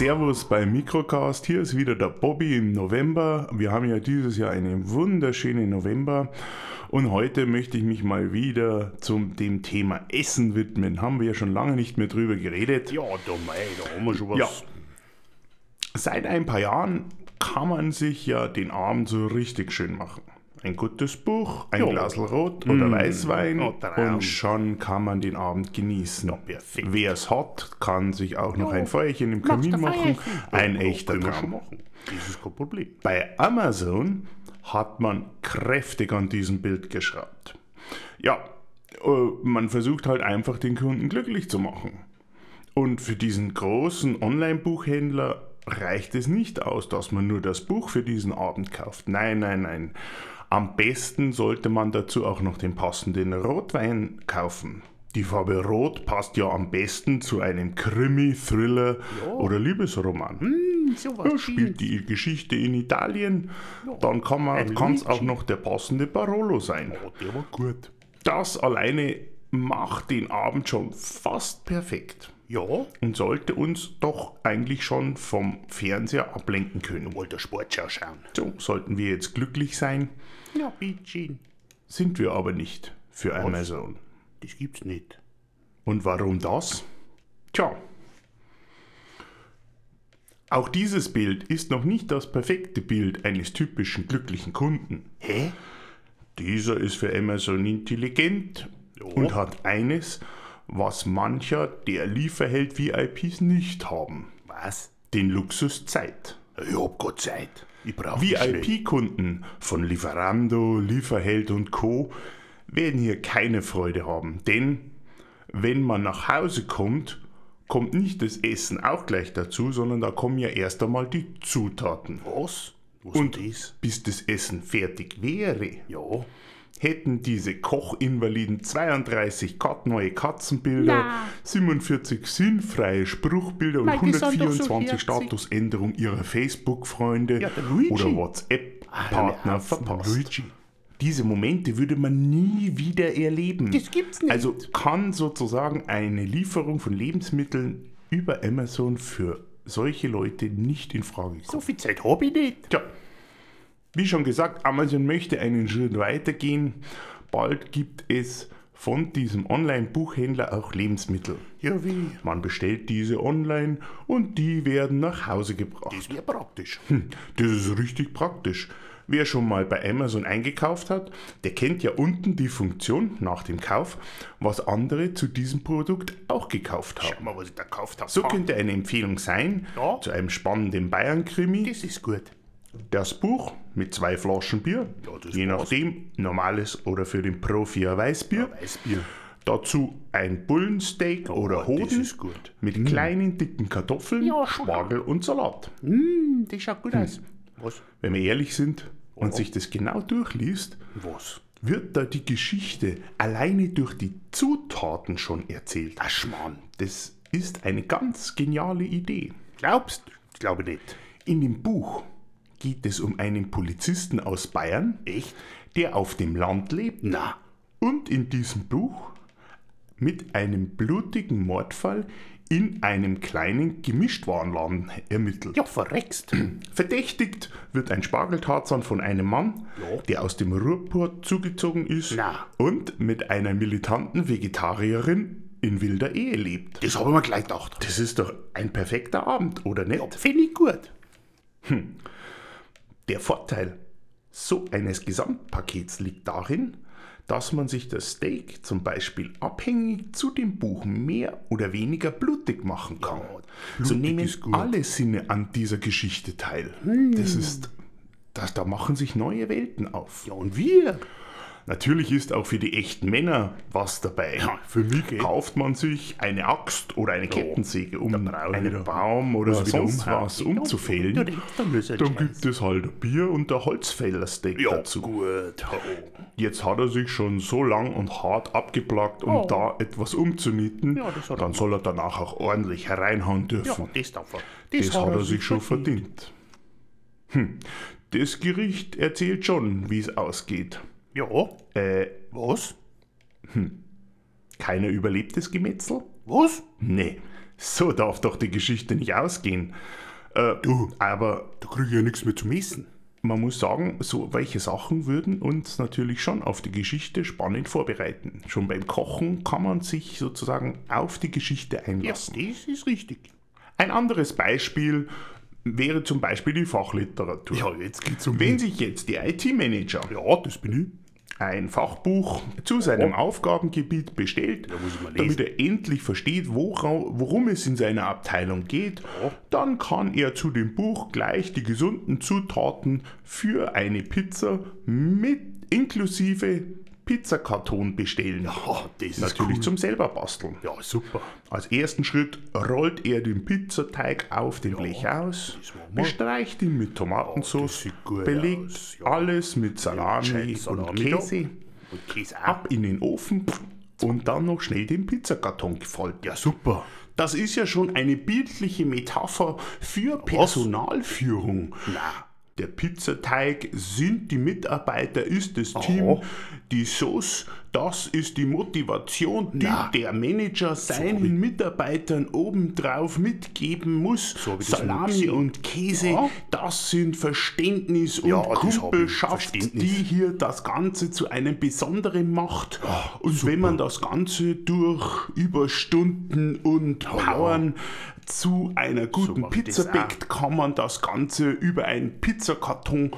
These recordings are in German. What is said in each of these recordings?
Servus beim Mikrocast. Hier ist wieder der Bobby im November. Wir haben ja dieses Jahr einen wunderschönen November. Und heute möchte ich mich mal wieder zum dem Thema Essen widmen. Haben wir ja schon lange nicht mehr drüber geredet. Ja, da, mei, da haben wir schon was. Ja. Seit ein paar Jahren kann man sich ja den Abend so richtig schön machen. Ein gutes Buch, ein Ja. Glas Rot oder Mm. Weißwein Traum. und schon kann man den Abend genießen. Wer es hat, kann sich auch noch ein Feuerchen im Kamin du machen. Ein Ja, echter Traum. Das ist kein Problem. Bei Amazon hat man kräftig an diesem Bild geschraubt. Ja, äh, man versucht halt einfach den Kunden glücklich zu machen. Und für diesen großen Online-Buchhändler reicht es nicht aus, dass man nur das Buch für diesen Abend kauft. Nein, nein, nein. Am besten sollte man dazu auch noch den passenden Rotwein kaufen. Die Farbe Rot passt ja am besten zu einem Krimi, Thriller oder Liebesroman. Hm, sowas Ja, spielt die Geschichte in Italien, dann kann es auch noch der passende Barolo sein. Oh, der war gut. Das alleine macht den Abend schon fast perfekt Ja, und sollte uns doch eigentlich schon vom Fernseher ablenken können. wollte Sportschau schauen. So sollten wir jetzt glücklich sein, Ja, bitte. sind wir aber nicht für Amazon. Das gibt's nicht. Und warum das? Tja. Auch dieses Bild ist noch nicht das perfekte Bild eines typischen glücklichen Kunden. Hä? Dieser ist für Amazon intelligent und hat eines, was mancher der Lieferheld-VIPs nicht haben: Was? den Luxus Zeit. Ich hab keine Zeit. Ich brauch das nicht. VIP-Kunden von Lieferando, Lieferheld und Co. werden hier keine Freude haben, denn wenn man nach Hause kommt, kommt nicht das Essen auch gleich dazu, sondern da kommen ja erst einmal die Zutaten. Was? Was Und ist das? bis das Essen fertig wäre, Ja. Hätten diese Kochinvaliden 32 Kat neue Katzenbilder, Na. 47 sinnfreie Spruchbilder und doch so 124 herzig. Statusänderungen ihrer Facebook-Freunde Ja, oder Ah, WhatsApp-Partner auf, verpasst. Luigi. Diese Momente würde man nie wieder erleben. Das gibt's nicht. Also kann sozusagen eine Lieferung von Lebensmitteln über Amazon für solche Leute nicht in Frage kommen. So viel Zeit hab ich nicht. Tja, wie schon gesagt, Amazon möchte einen Schritt weitergehen. Bald gibt es von diesem Online-Buchhändler auch Lebensmittel. Ja, wie? Man bestellt diese online und die werden nach Hause gebracht. Das wäre praktisch. Hm, Das ist richtig praktisch. Wer schon mal bei Amazon eingekauft hat, der kennt ja unten die Funktion nach dem Kauf, was andere zu diesem Produkt auch gekauft Schau haben. mal, was ich da gekauft habe. So könnte eine Empfehlung sein Ja. zu einem spannenden Bayern-Krimi. Das ist gut. Das Buch mit zwei Flaschen Bier, Ja, je passt. nachdem, normales oder für den Profi ein Weißbier. Weißbier. Dazu ein Bullensteak oder das Hoden ist gut. mit kleinen dicken Kartoffeln, Ja, Spargel und Salat. Hm, das schaut gut aus. Was? Wenn wir ehrlich sind und sich das genau durchliest, Was? wird da die Geschichte alleine durch die Zutaten schon erzählt. Ach, Schmarrn. Das ist eine ganz geniale Idee. Glaubst du? Ich glaube nicht. In dem Buch geht es um einen Polizisten aus Bayern, Echt? der auf dem Land lebt Na. und in diesem Buch mit einem blutigen Mordfall in einem kleinen Gemischtwarenladen ermittelt. Ja, verreckst. Verdächtigt wird ein Spargeltarzan von einem Mann, Ja. der aus dem Ruhrport zugezogen ist Na. und mit einer militanten Vegetarierin in wilder Ehe lebt. Das habe ich mir gleich gedacht. Das ist doch ein perfekter Abend, oder nicht? Finde ich gut. Der Vorteil so eines Gesamtpakets liegt darin, dass man sich das Steak zum Beispiel abhängig zu dem Buch mehr oder weniger blutig machen kann. so blutig nehmen ist gut. alle Sinne an dieser Geschichte teil. Das ist, das, da machen sich neue Welten auf. Ja, und wir? Natürlich ist auch für die echten Männer was dabei. Ja, für mich geht. Kauft man sich eine Axt oder eine Kettensäge, um einen Baum oder wieder sonst was umzufällen, Ja, dann gibt es halt ein Bier und ein Holzfällersteak Ja, dazu. gut. Jetzt hat er sich schon so lang und hart abgeplagt, um Oh. da etwas umzunieten. Ja, das dann soll er danach auch ordentlich hereinhauen Ja, dürfen. das darf er. das, hat er sich schon verdient. Hm. Das Gericht erzählt schon, wie es ausgeht. Ja, Äh, was? keiner überlebt das Gemetzel? Was? Nee. So darf doch die Geschichte nicht ausgehen. Äh, Du. aber Da krieg ich ja nichts mehr zum Essen. man muss sagen, so welche Sachen würden uns natürlich schon auf die Geschichte spannend vorbereiten. Schon beim Kochen kann man sich sozusagen auf die Geschichte Ja, einlassen. das ist richtig. Ein anderes Beispiel wäre zum Beispiel die Fachliteratur. Ja, jetzt geht's um Wenn sich jetzt die IT-Manager Ja, das bin ich. ein Fachbuch zu seinem Aufgabengebiet bestellt, mal damit er endlich versteht, worum es in seiner Abteilung geht, dann kann er zu dem Buch gleich die gesunden Zutaten für eine Pizza mit inklusive Pizzakarton bestellen. Ja, das Natürlich cool. zum selber basteln. Ja, super. Als ersten Schritt rollt er den Pizzateig auf dem Blech aus, bestreicht ihn mit Tomatensauce, gut belegt ja. alles mit Salami und Salami da. Käse, Und Käse ab in den Ofen und dann noch schnell den Pizzakarton gefaltet. Ja, super. Das ist ja schon eine bildliche Metapher für Personalführung. Na, Der Pizzateig sind die Mitarbeiter, ist das Team. Die Sauce, das ist die Motivation, die Na. der Manager seinen Mitarbeitern obendrauf mitgeben muss. So Salami und Käse, Ja. das sind Verständnis und Ja, ich. Kumpelschaft, die hier das Ganze zu einem Besonderen macht. und wenn man das Ganze durch Überstunden und Powern zu einer guten das Pizza backt, kann man das Ganze über einen Pizzakarton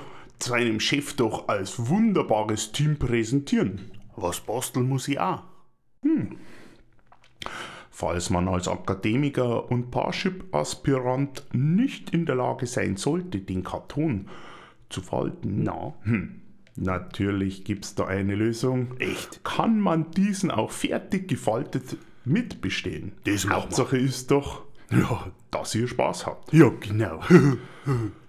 seinem Chef doch als wunderbares Team präsentieren. was basteln muss ich auch? Falls man als Akademiker und Parship-Aspirant nicht in der Lage sein sollte, den Karton zu falten, Na, natürlich gibt es da eine Lösung. echt? Kann man diesen auch fertig gefaltet mitbestellen? Das. Hauptsache ist doch, Ja, dass ihr Spaß habt. ja, genau.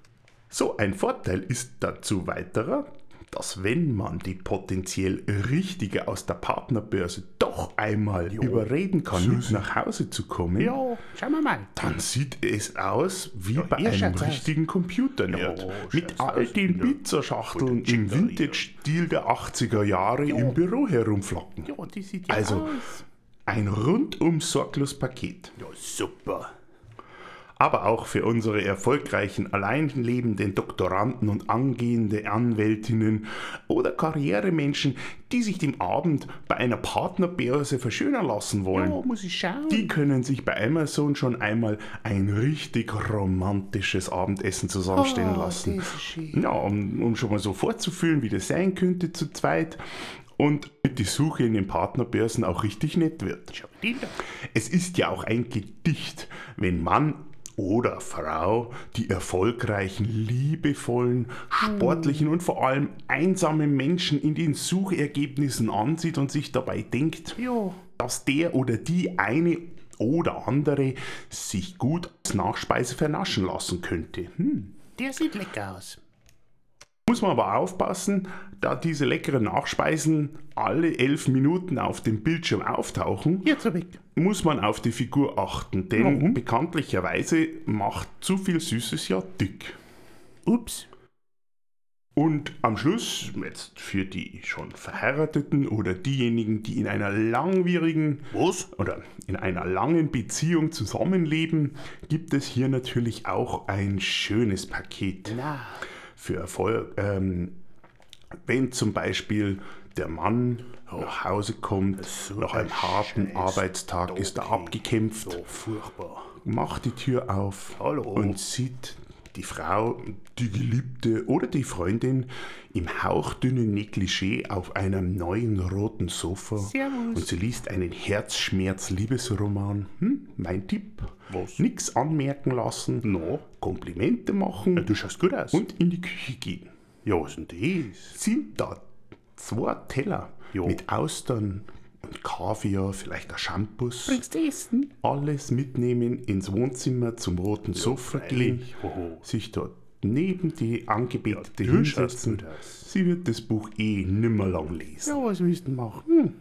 So, ein Vorteil ist dazu weiterer, dass wenn man die potenziell Richtige aus der Partnerbörse doch einmal überreden kann, mit nach Hause zu kommen, Ja, schauen wir mal. dann sieht es aus wie bei hier einem richtigen Computer-Nerd. Mit all den Ja. Pizzaschachteln im. Vintage-Stil der 80er Jahre im Büro herumflacken. Ja, die sieht ja Also, aus. ein rundum sorglos Paket. Ja, super. Aber auch für unsere erfolgreichen alleinlebenden Doktoranden und angehende Anwältinnen oder Karrieremenschen, die sich den Abend bei einer Partnerbörse verschönern lassen wollen. Ja, muss ich schauen. Die können sich bei Amazon schon einmal ein richtig romantisches Abendessen zusammenstellen Oh, lassen. Ja, um, um schon mal so vorzufühlen, wie das sein könnte zu zweit. Und die Suche in den Partnerbörsen auch richtig nett wird. Es ist ja auch ein Gedicht, wenn Mann oder Frau die erfolgreichen, liebevollen, sportlichen und vor allem einsamen Menschen in den Suchergebnissen ansieht und sich dabei denkt, Ja, dass der oder die eine oder andere sich gut als Nachspeise vernaschen lassen könnte. Hm. der sieht lecker aus. Muss man aber aufpassen, da diese leckeren Nachspeisen alle elf Minuten auf dem Bildschirm auftauchen, muss man auf die Figur achten, denn bekanntlicherweise macht zu viel Süßes ja dick. Ups. Und am Schluss, jetzt für die schon Verheirateten oder diejenigen, die in einer langwierigen Was? oder in einer langen Beziehung zusammenleben, gibt es hier natürlich auch ein schönes Paket Na, für Erfolg. Ähm, wenn zum Beispiel der Mann nach Hause kommt, nach einem harten Scheiß. Arbeitstag ist er abgekämpft, So furchtbar. macht die Tür auf Hallo. und sieht die Frau, die Geliebte oder die Freundin im hauchdünnen Negligé auf einem neuen roten Sofa Servus. und sie liest einen Herzschmerz-Liebesroman. Hm, mein Tipp. Was? Nix anmerken lassen, No. Komplimente machen Du schaust gut aus. und in die Küche gehen. Ja, was denn das? Sind da zwei Teller Jo. mit Austern Kaviar, vielleicht ein Shampoos. bringst du Essen? alles mitnehmen ins Wohnzimmer zum roten Sofa gehen, sich dort neben die Angebetete Ja, hinsetzen. Sie wird das Buch eh nimmer lang lesen. Ja, was willst du machen?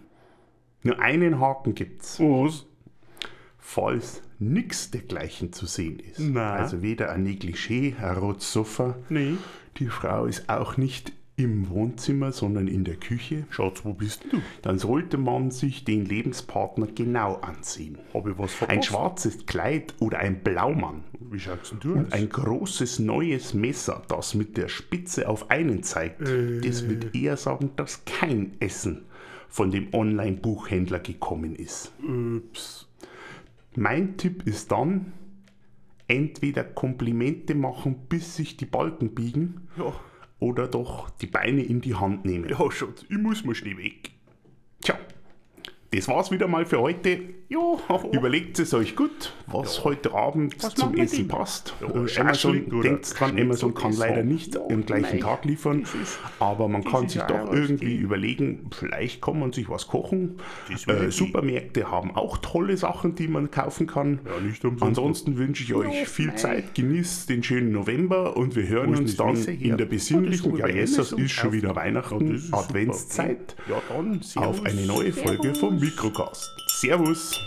Nur einen Haken gibt's. Was? Falls nichts dergleichen zu sehen ist, Na. also weder ein Negligé, ein rotes Sofa, Nee. die Frau ist auch nicht im Wohnzimmer, sondern in der Küche, Schatz, wo bist du? dann sollte man sich den Lebenspartner genau ansehen. Hab ich was Ein verpasst? schwarzes Kleid oder ein Blaumann. Wie schaut's denn du Und aus? ein großes neues Messer, das mit der Spitze auf einen zeigt, das wird eher sagen, dass kein Essen von dem Online-Buchhändler gekommen ist. Ups. Mein Tipp ist dann, entweder Komplimente machen, bis sich die Balken biegen, Ja, oder doch die Beine in die Hand nehmen. ja, Schatz, ich muss mal schnell weg. Tja, das war's wieder mal für heute. Ja, Überlegt es euch gut, was heute Abend Was zum Essen passt. Ja, Äh, Amazon, denkt dran, Amazon kann leider nicht Ja, im gleichen nein. Tag liefern, ist- aber man kann sich doch irgendwie überlegen, vielleicht kann man sich was kochen. Äh, Supermärkte haben auch tolle Sachen, die man kaufen kann. Ja. Ansonsten wünsche ich euch viel Zeit, genießt den schönen November und wir hören uns dann in der Ah, besinnlichen, ja jetzt Amazon ist schon wieder Weihnachten. Adventszeit, Ja, dann, servus. auf eine neue Folge vom Mikrocast. Servus!